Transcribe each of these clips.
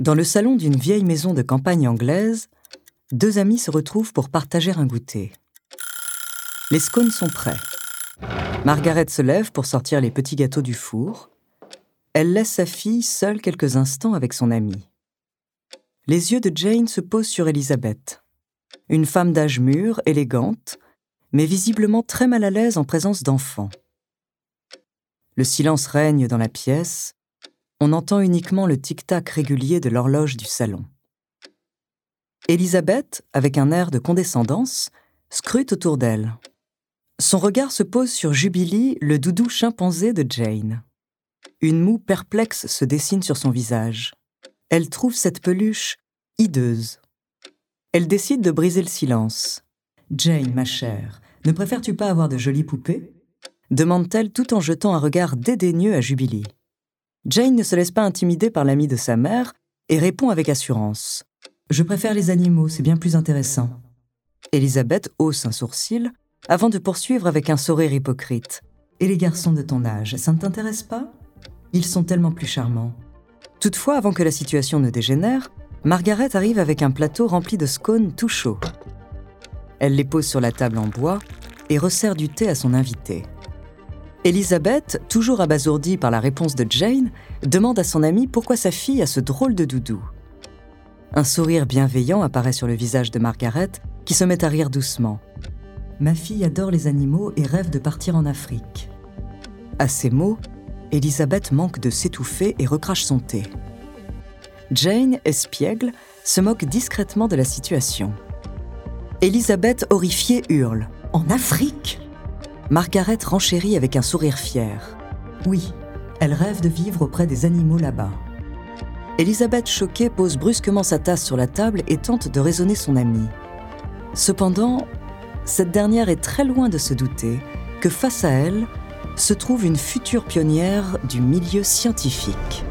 Dans le salon d'une vieille maison de campagne anglaise, deux amis se retrouvent pour partager un goûter. Les scones sont prêts. Margaret se lève pour sortir les petits gâteaux du four. Elle laisse sa fille seule quelques instants avec son amie. Les yeux de Jane se posent sur Elisabeth. Une femme d'âge mûr, élégante, mais visiblement très mal à l'aise en présence d'enfants. Le silence règne dans la pièce, on entend uniquement le tic-tac régulier de l'horloge du salon. Elisabeth, avec un air de condescendance, scrute autour d'elle. Son regard se pose sur Jubilee, le doudou chimpanzé de Jane. Une moue perplexe se dessine sur son visage. Elle trouve cette peluche hideuse. Elle décide de briser le silence. Jane, ma chère, ne préfères-tu pas avoir de jolies poupées? demande-t-elle tout en jetant un regard dédaigneux à Jubilee. Jane ne se laisse pas intimider par l'ami de sa mère et répond avec assurance. Je préfère les animaux, c'est bien plus intéressant. Elisabeth hausse un sourcil avant de poursuivre avec un sourire hypocrite. Et les garçons de ton âge, ça ne t'intéresse pas? Ils sont tellement plus charmants. Toutefois, avant que la situation ne dégénère, Margaret arrive avec un plateau rempli de scones tout chauds. Elle les pose sur la table en bois et resserre du thé à son invité. Elisabeth, toujours abasourdie par la réponse de Jane, demande à son amie pourquoi sa fille a ce drôle de doudou. Un sourire bienveillant apparaît sur le visage de Margaret, qui se met à rire doucement. Ma fille adore les animaux et rêve de partir en Afrique. À ces mots, Elisabeth manque de s'étouffer et recrache son thé. Jane, espiègle, se moque discrètement de la situation. Elisabeth, horrifiée, hurle En Afrique? Margaret renchérit avec un sourire fier. Oui, elle rêve de vivre auprès des animaux là-bas. Elisabeth, choquée, pose brusquement sa tasse sur la table et tente de raisonner son amie. Cependant, cette dernière est très loin de se douter que face à elle se trouve une future pionnière du milieu scientifique.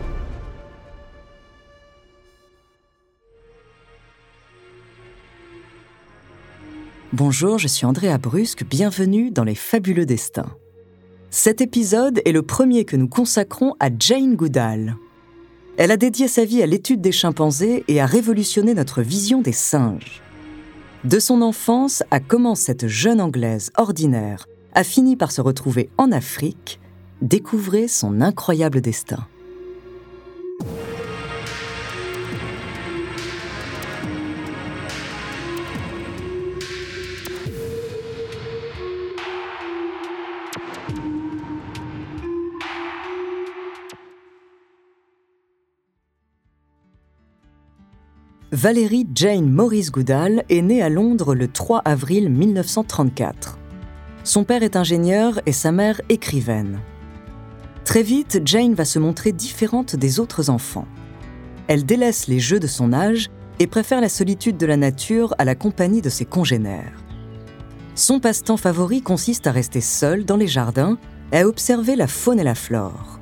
Bonjour, je suis Andrea Brusque, bienvenue dans Les Fabuleux Destins. Cet épisode est le premier que nous consacrons à Jane Goodall. Elle a dédié sa vie à l'étude des chimpanzés et a révolutionné notre vision des singes. De son enfance à comment cette jeune Anglaise ordinaire a fini par se retrouver en Afrique, découvrez son incroyable destin. Valérie Jane Maurice Goodall est née à Londres le 3 avril 1934. Son père est ingénieur et sa mère écrivaine. Très vite, Jane va se montrer différente des autres enfants. Elle délaisse les jeux de son âge et préfère la solitude de la nature à la compagnie de ses congénères. Son passe-temps favori consiste à rester seule dans les jardins et à observer la faune et la flore.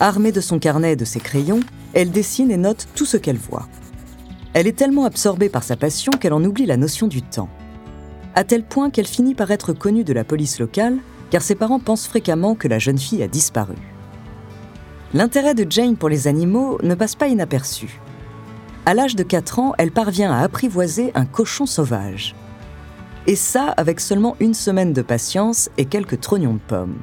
Armée de son carnet et de ses crayons, elle dessine et note tout ce qu'elle voit. Elle est tellement absorbée par sa passion qu'elle en oublie la notion du temps. À tel point qu'elle finit par être connue de la police locale, car ses parents pensent fréquemment que la jeune fille a disparu. L'intérêt de Jane pour les animaux ne passe pas inaperçu. À l'âge de 4 ans, elle parvient à apprivoiser un cochon sauvage. Et ça avec seulement une semaine de patience et quelques trognons de pommes.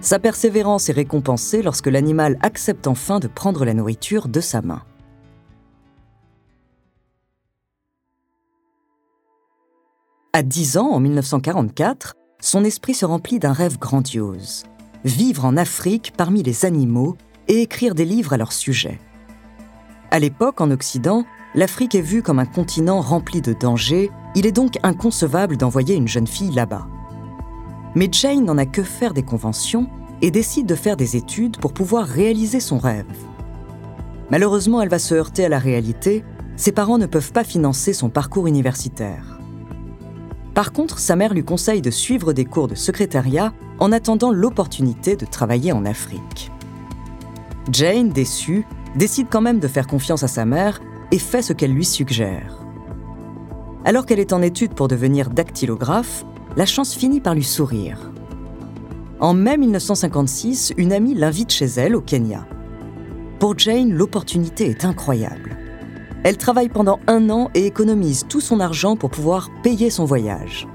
Sa persévérance est récompensée lorsque l'animal accepte enfin de prendre la nourriture de sa main. À 10 ans, en 1944, son esprit se remplit d'un rêve grandiose. Vivre en Afrique parmi les animaux et écrire des livres à leur sujet. À l'époque, en Occident, l'Afrique est vue comme un continent rempli de dangers, il est donc inconcevable d'envoyer une jeune fille là-bas. Mais Jane n'en a que faire des conventions et décide de faire des études pour pouvoir réaliser son rêve. Malheureusement, elle va se heurter à la réalité, ses parents ne peuvent pas financer son parcours universitaire. Par contre, sa mère lui conseille de suivre des cours de secrétariat en attendant l'opportunité de travailler en Afrique. Jane, déçue, décide quand même de faire confiance à sa mère et fait ce qu'elle lui suggère. Alors qu'elle est en étude pour devenir dactylographe, la chance finit par lui sourire. En mai 1956, une amie l'invite chez elle au Kenya. Pour Jane, l'opportunité est incroyable. Elle travaille pendant un an et économise tout son argent pour pouvoir payer son voyage.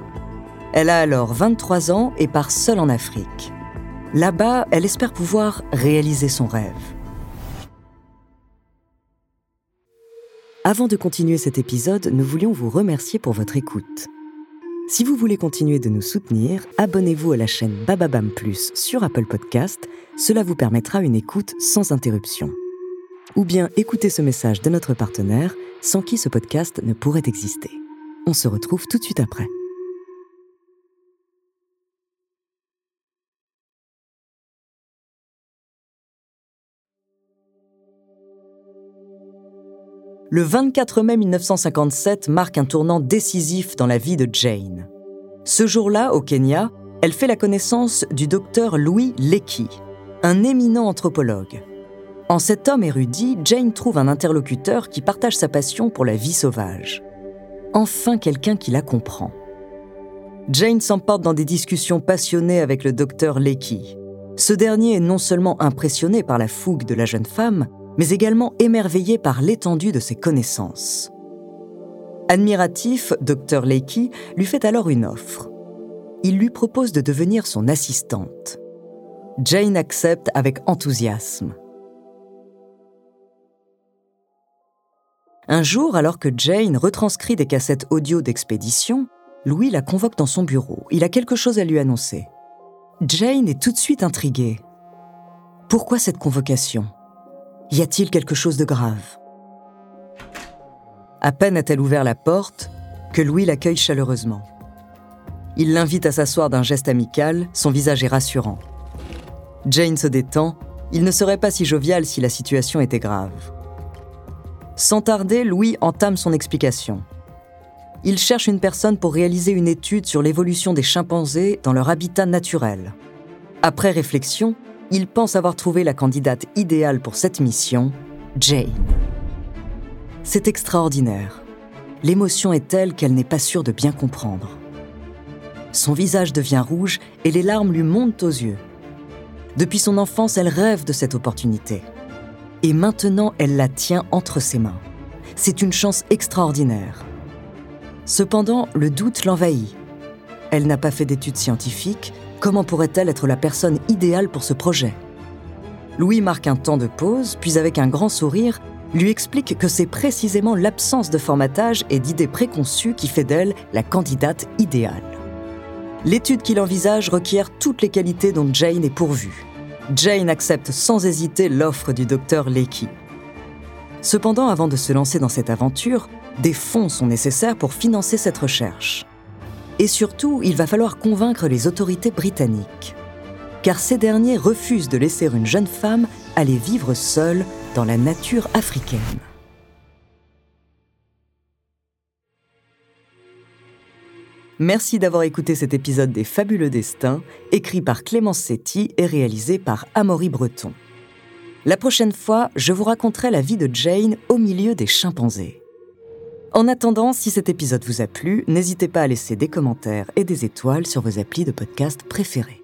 Elle a alors 23 ans et part seule en Afrique. Là-bas, elle espère pouvoir réaliser son rêve. Avant de continuer cet épisode, nous voulions vous remercier pour votre écoute. Si vous voulez continuer de nous soutenir, abonnez-vous à la chaîne Bababam Plus sur Apple Podcast, cela vous permettra une écoute sans interruption. Ou bien écoutez ce message de notre partenaire, sans qui ce podcast ne pourrait exister. On se retrouve tout de suite après. Le 24 mai 1957 marque un tournant décisif dans la vie de Jane. Ce jour-là, au Kenya, elle fait la connaissance du docteur Louis Leakey, un éminent anthropologue. En cet homme érudit, Jane trouve un interlocuteur qui partage sa passion pour la vie sauvage. Enfin quelqu'un qui la comprend. Jane s'emporte dans des discussions passionnées avec le docteur Leakey. Ce dernier est non seulement impressionné par la fougue de la jeune femme, mais également émerveillé par l'étendue de ses connaissances. Admiratif, Dr. Leakey lui fait alors une offre. Il lui propose de devenir son assistante. Jane accepte avec enthousiasme. Un jour, alors que Jane retranscrit des cassettes audio d'expédition, Louis la convoque dans son bureau. Il a quelque chose à lui annoncer. Jane est tout de suite intriguée. Pourquoi cette convocation? Y a-t-il quelque chose de grave? À peine a-t-elle ouvert la porte que Louis l'accueille chaleureusement. Il l'invite à s'asseoir d'un geste amical, son visage est rassurant. Jane se détend, il ne serait pas si jovial si la situation était grave. Sans tarder, Louis entame son explication. Il cherche une personne pour réaliser une étude sur l'évolution des chimpanzés dans leur habitat naturel. Après réflexion, il pense avoir trouvé la candidate idéale pour cette mission, Jane. C'est extraordinaire. L'émotion est telle qu'elle n'est pas sûre de bien comprendre. Son visage devient rouge et les larmes lui montent aux yeux. Depuis son enfance, elle rêve de cette opportunité. Et maintenant, elle la tient entre ses mains. C'est une chance extraordinaire. Cependant, le doute l'envahit. Elle n'a pas fait d'études scientifiques, Comment pourrait-elle être la personne idéale pour ce projet? Louis marque un temps de pause, puis avec un grand sourire, lui explique que c'est précisément l'absence de formatage et d'idées préconçues qui fait d'elle la candidate idéale. L'étude qu'il envisage requiert toutes les qualités dont Jane est pourvue. Jane accepte sans hésiter l'offre du docteur Leakey. Cependant, avant de se lancer dans cette aventure, des fonds sont nécessaires pour financer cette recherche. Et surtout, il va falloir convaincre les autorités britanniques. Car ces derniers refusent de laisser une jeune femme aller vivre seule dans la nature africaine. Merci d'avoir écouté cet épisode des Fabuleux Destins, écrit par Clémence Setti et réalisé par Amaury Breton. La prochaine fois, je vous raconterai la vie de Jane au milieu des chimpanzés. En attendant, si cet épisode vous a plu, n'hésitez pas à laisser des commentaires et des étoiles sur vos applis de podcast préférés.